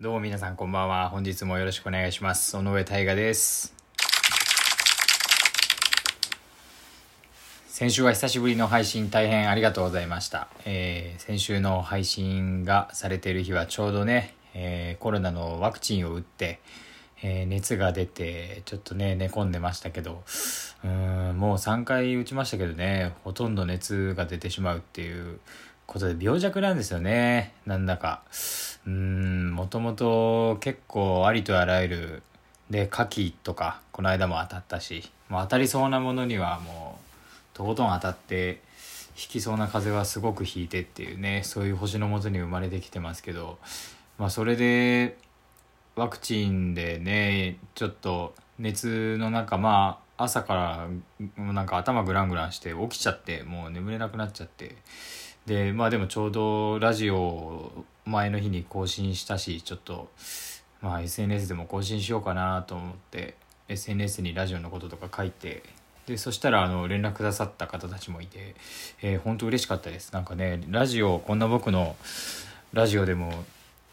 どうも皆さんこんばんは。本日もよろしくお願いします。尾上大我です。先週は久しぶりの配信大変ありがとうございました。えー先週の配信がされている日はちょうどね、えーコロナのワクチンを打って、えー熱が出て、ちょっとね、寝込んでましたけど、うーん、もう3回打ちましたけどね、ほとんど熱が出てしまうっていうことで病弱なんですよね、なんだか。もともと結構ありとあらゆる、で、牡蠣とか、この間も当たったし、もう当たりそうなものにはもう、とことん当たって、引きそうな風はすごく引いてっていうね、そういう星のもとに生まれてきてますけど、まあそれで、ワクチンでねちょっと熱の中まあ朝からなんか頭グラングランして起きちゃってもう眠れなくなっちゃってでまあでもちょうどラジオを前の日に更新したしちょっとまあ SNS でも更新しようかなと思って SNS にラジオのこととか書いてでそしたらあの連絡くださった方たちもいて、えー、本当嬉しかったです。なんかねラジオこんな僕のラジオでも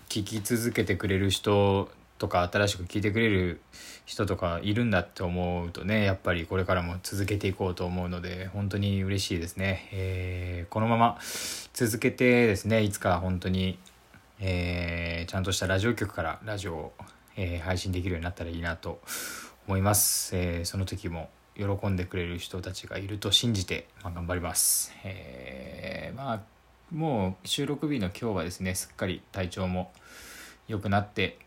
聞き続けてくれる人とか新しく聞いてくれる人とかいるんだって思うとねやっぱりこれからも続けていこうと思うので本当に嬉しいですね、えーこのまま続けてですねいつか本当に、えーちゃんとしたラジオ局からラジオを、えー配信できるようになったらいいなと思います、えその時も喜んでくれる人たちがいると信じて、まあ、頑張ります、えまあもう収録日の今日はですねすっかり体調も良くなって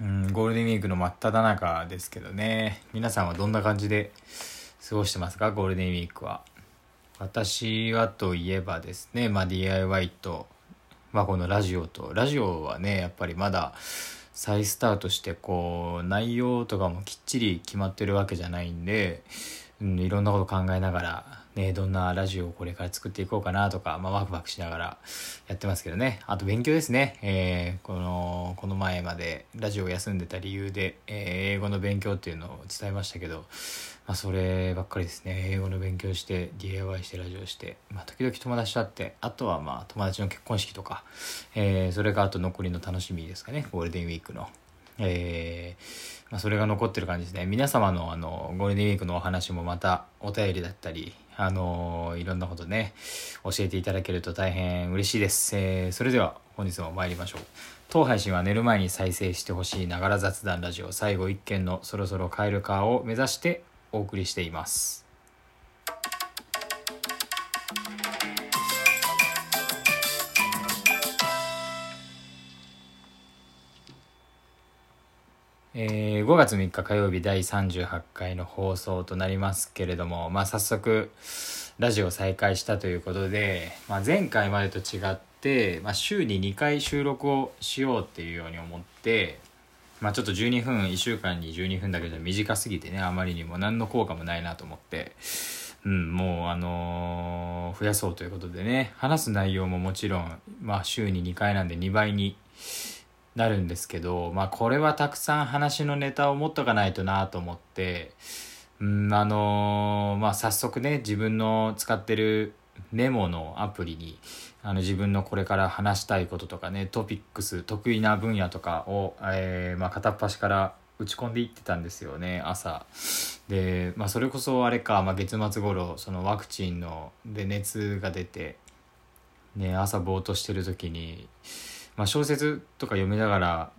うんゴールデンウィークの真っ只中ですけどね。皆さんはどんな感じで過ごしてますか？ゴールデンウィークは。私はといえばですね、まあ、DIY と、まあ、このラジオと。ラジオはねやっぱりまだ再スタートしてこう内容とかもきっちり決まってるわけじゃないんで、うん、いろんなこと考えながら、ね、どんなラジオをこれから作っていこうかなとか、まあ、ワクワクしながらやってますけどね。あと勉強ですね、えーこのこの前までラジオを休んでた理由で、えー英語の勉強っていうのを伝えましたけど、まあ、そればっかりですね。英語の勉強して DIY してラジオして、まあ、時々友達と会ってあとはまあ友達の結婚式とか、えーそれがあと残りの楽しみですかね。ゴールデンウィークの。えーまあ、それが残ってる感じですね。皆様のあのゴールデンウィークのお話もまたお便りだったりあのいろんなことね教えていただけると大変嬉しいです、えーそれでは本日も参りましょう。当配信は寝る前に再生してほしいながら雑談ラジオ最後一件のそろそろ帰るかを目指してお送りしています。えー5月3日火曜日第38回の放送となりますけれども、まあ、早速ラジオ再開したということで、まあ、前回までと違って、まあ、週に2回収録をしようっていうように思って、まあ、ちょっと12分1週間に12分だけじゃ短すぎてねあまりにも何の効果もないなと思って、うん、もうあのー増やそうということでね話す内容ももちろん、まあ、週に2回なんで2倍になるんですけど、まあ、これはたくさん話のネタを持っとかないとなと思って、うん、あのーまあ、早速ね、自分の使ってるメモのアプリに、あの自分のこれから話したいこととかね、トピックス、得意な分野とかを、えーまあ、片っ端から打ち込んでいってたんですよね、朝。で、まあ、それこそあれか、まあ、月末頃、そのワクチンの、で熱が出て、ね、朝ぼーっとしてる時に、まあ、小説とか読みながら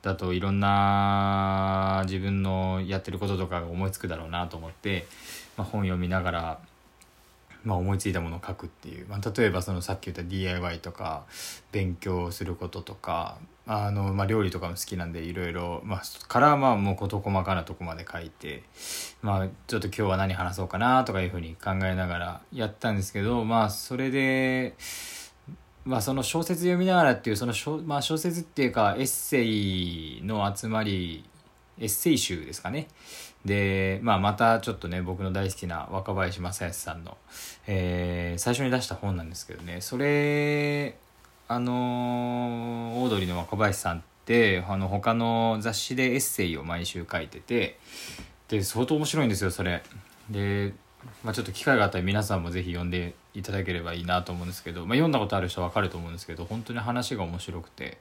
だといろんな自分のやってることとかが思いつくだろうなと思って、まあ、本読みながら、まあ、思いついたものを書くっていう、まあ、例えばそのさっき言った DIY とか勉強することとかあの、まあ、料理とかも好きなんでいろいろ、まあ、からまあもう事細かなとこまで書いて、まあ、ちょっと今日は何話そうかなとかいうふうに考えながらやったんですけどまあそれで。まあ、その小説読みながらっていうその小,、まあ、小説っていうかエッセイの集まりエッセイ集ですかね。で、まあ、またちょっとね僕の大好きな若林正康さんの、えー最初に出した本なんですけどね。それあのオードリーの若林さんってあの他の雑誌でエッセイを毎週書いててで相当面白いんですよそれ。でまあ、ちょっと機会があったら皆さんもぜひ読んでいただければいいなと思うんですけど、まあ、読んだことある人は分かると思うんですけど本当に話が面白くて。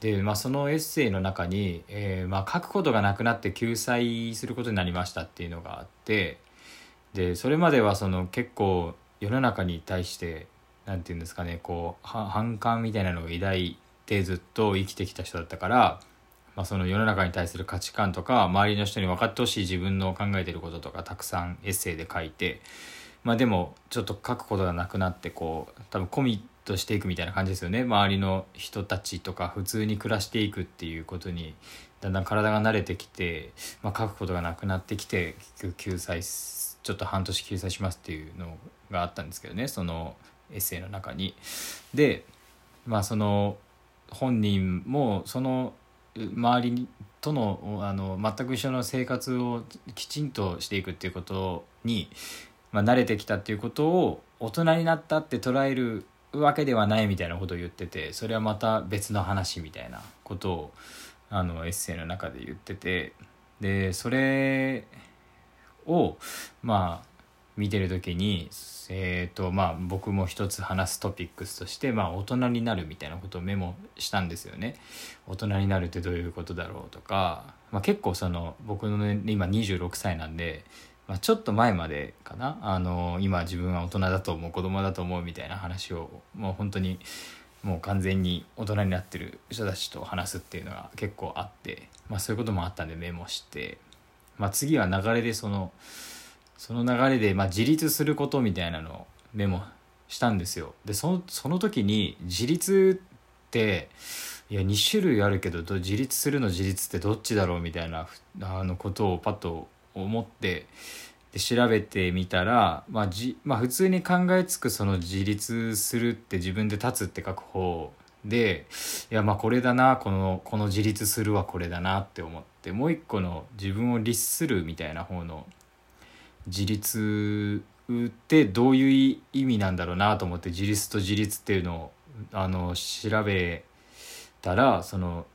で、まあ、そのエッセイの中に、えーま、書くことがなくなって救済することになりましたっていうのがあってでそれまではその結構世の中に対して何て言うんですかねこう反感みたいなのを抱いてずっと生きてきた人だったから、まあ、その世の中に対する価値観とか周りの人に分かってほしい自分の考えてることとかたくさんエッセイで書いて、まあ、でもちょっと書くことがなくなってこう多分コミットしていくみたいな感じですよね周りの人たちとか普通に暮らしていくっていうことにだんだん体が慣れてきて、まあ、書くことがなくなってきて結局救済ちょっと半年救済しますっていうのがあったんですけどねそのエッセイの中に。でまあその本人もその周りとのあの全く一緒の生活をきちんとしていくっていうことに、まあ、慣れてきたっていうことを大人になったって捉えるわけではないみたいなことを言っててそれはまた別の話みたいなことをあのエッセイの中で言っててでそれをまあ見てる時に、えーとまあ、僕も一つ話すトピックスとして、まあ、大人になるみたいなことをメモしたんですよね。大人になるってどういうことだろうとか、まあ、結構その僕の、ね、今26歳なんで、まあ、ちょっと前までかなあの今自分は大人だと思う子供だと思うみたいな話をもう本当にもう完全に大人になってる人たちと話すっていうのが結構あって、まあ、そういうこともあったんでメモして、まあ、次は流れでその。その流れで、まあ、自立することみたいなのをメモしたんですよ。でそのその時に自立っていや2種類あるけど自立するの自立ってどっちだろうみたいなあのことをパッと思ってで調べてみたら、まあじまあ、普通に考えつくその自立するって自分で立つって書く方でいやまあこれだなこのこの自立するはこれだなって思ってもう一個の自分を律するみたいな方の自立ってどういう意味なんだろうなと思って自立と自立っていうのをあの調べたらその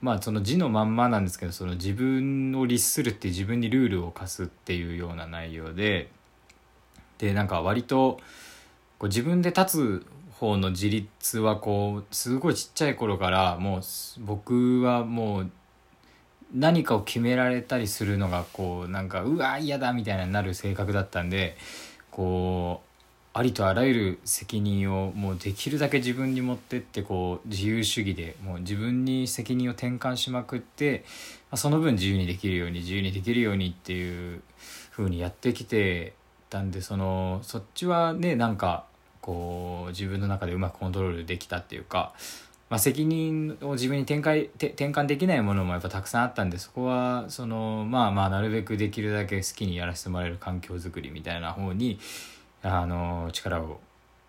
まあその字のまんまなんですけどその自分を律するって自分にルールを課すっていうような内容ででなんか割とこう自分で立つ方の自立はこうすごいちっちゃい頃からもう僕はもう何かを決められたりするのがこうなんかうわ嫌だみたいになる性格だったんでこうありとあらゆる責任をもうできるだけ自分に持ってってこう自由主義でもう自分に責任を転換しまくってその分自由にできるように自由にできるようにっていう風にやってきてたんでそのそっちはねなんかこう自分の中でうまくコントロールできたっていうかまあ、責任を自分に転換転換できないものもやっぱたくさんあったんでそこはそのまあまあなるべくできるだけ好きにやらせてもらえる環境づくりみたいな方にあの力を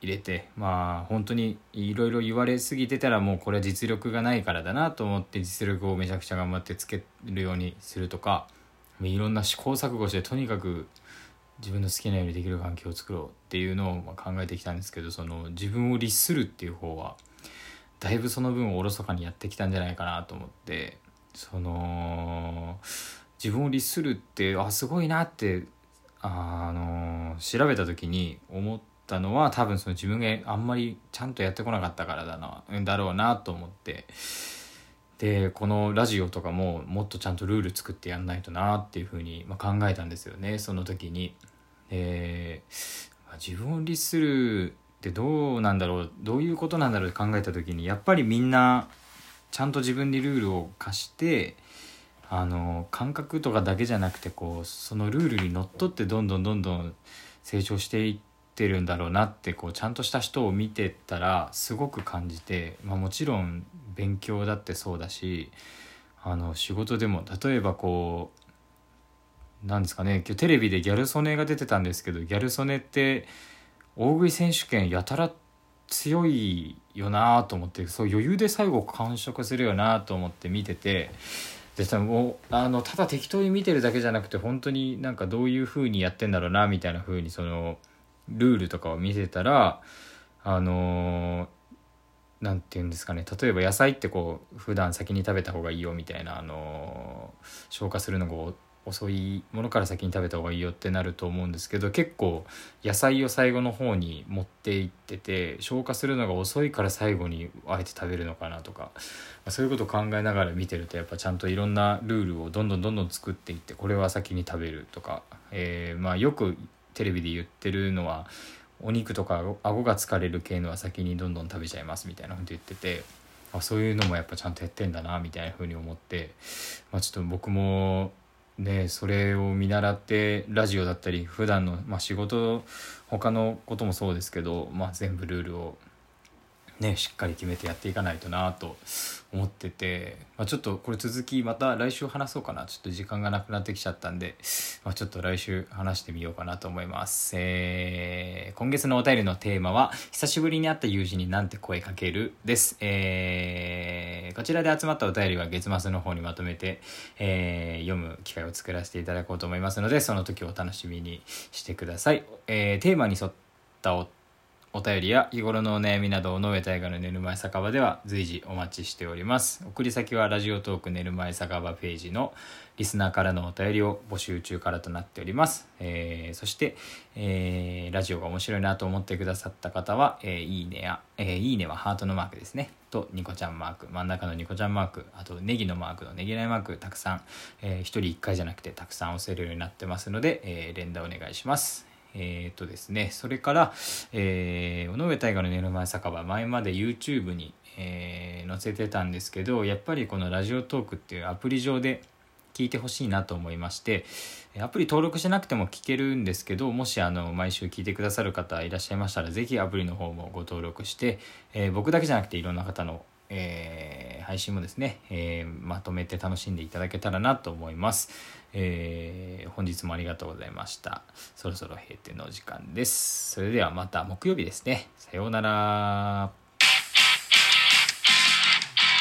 入れてまあ本当にいろいろ言われすぎてたらもうこれは実力がないからだなと思って実力をめちゃくちゃ頑張ってつけるようにするとかいろんな試行錯誤してとにかく自分の好きなようにできる環境を作ろうっていうのを考えてきたんですけどその自分を律するっていう方はだいぶその分おろそかにやってきたんじゃないかなと思ってその自分を律するってあすごいなってあの調べた時に思ったのは多分その自分があんまりちゃんとやってこなかったからだなだろうなと思ってでこのラジオとかももっとちゃんとルール作ってやんないとなっていうふうに、ま、考えたんですよねその時に。で自分を律するってどうなんだろうどういうことなんだろうって考えた時にやっぱりみんなちゃんと自分にルールを課してあの感覚とかだけじゃなくてこうそのルールにのっとってどんどんどんどん成長していってるんだろうなってこうちゃんとした人を見てたらすごく感じて、まあ、もちろん勉強だってそうだしあの仕事でも例えばこうなんですかね今日テレビでギャル曽根が出てたんですけどギャル曽根って大食い選手権やたら強いよなと思ってそう余裕で最後完食するよなと思って見ててでもあのただ適当に見てるだけじゃなくて本当になんかどういう風にやってんだろうなみたいな風にそのルールとかを見てたらあの何て言うんですかね。例えば野菜ってこう普段先に食べた方がいいよみたいなあの消化するのが遅いものから先に食べた方がいいよってなると思うんですけど結構野菜を最後の方に持っていってて消化するのが遅いから最後にあえて食べるのかなとかまそういうことを考えながら見てるとやっぱちゃんといろんなルールをどんどんどんどん作っていってこれは先に食べるとか、えー、まあよくテレビで言ってるのはお肉とか顎が疲れる系のは先にどんどん食べちゃいますみたいなこと言っててあそういうのもやっぱちゃんとやってんだなみたいな風に思って、まあ、ちょっと僕もねそれを見習ってラジオだったり普段のまあ仕事他のこともそうですけど、まあ、全部ルールをねしっかり決めてやっていかないとなと思ってて、まあ、ちょっとこれ続きまた来週話そうかな。ちょっと時間がなくなってきちゃったんで、まあ、ちょっと来週話してみようかなと思います、えー、今月のお便りのテーマは「久しぶりに会った友人になんて声かける」です、えー、こちらで集まったお便りは月末の方にまとめて、えー、読む機会を作らせていただこうと思いますのでその時をお楽しみにしてください、えー、テーマに沿ったおお便りや日頃のお悩みなどを野上大河の寝る前酒場では随時お待ちしております。送り先はラジオトーク寝る前酒場ページのリスナーからのお便りを募集中からとなっております、えー、そして、えー、ラジオが面白いなと思ってくださった方は、えー、いいねや、えー、いいねはハートのマークですね。とニコちゃんマーク。真ん中のニコちゃんマーク。あとネギのマークのネギライマーク。たくさん、えー、1人1回じゃなくてたくさん押せるようになってますので、えー、連打お願いします。えー、っとですね、それから、えー、尾上大河の寝る前酒場、前まで YouTube に、えー、載せてたんですけど、やっぱりこのラジオトークっていうアプリ上で聞いてほしいなと思いまして、アプリ登録しなくても聞けるんですけど、もしあの、毎週聞いてくださる方いらっしゃいましたら、ぜひアプリの方もご登録して、えー、僕だけじゃなくていろんな方のえー、配信もですね、えー、まとめて楽しんでいただけたらなと思います、えー、本日もありがとうございました。そろそろ閉店のお時間です。それではまた木曜日ですね。さようなら。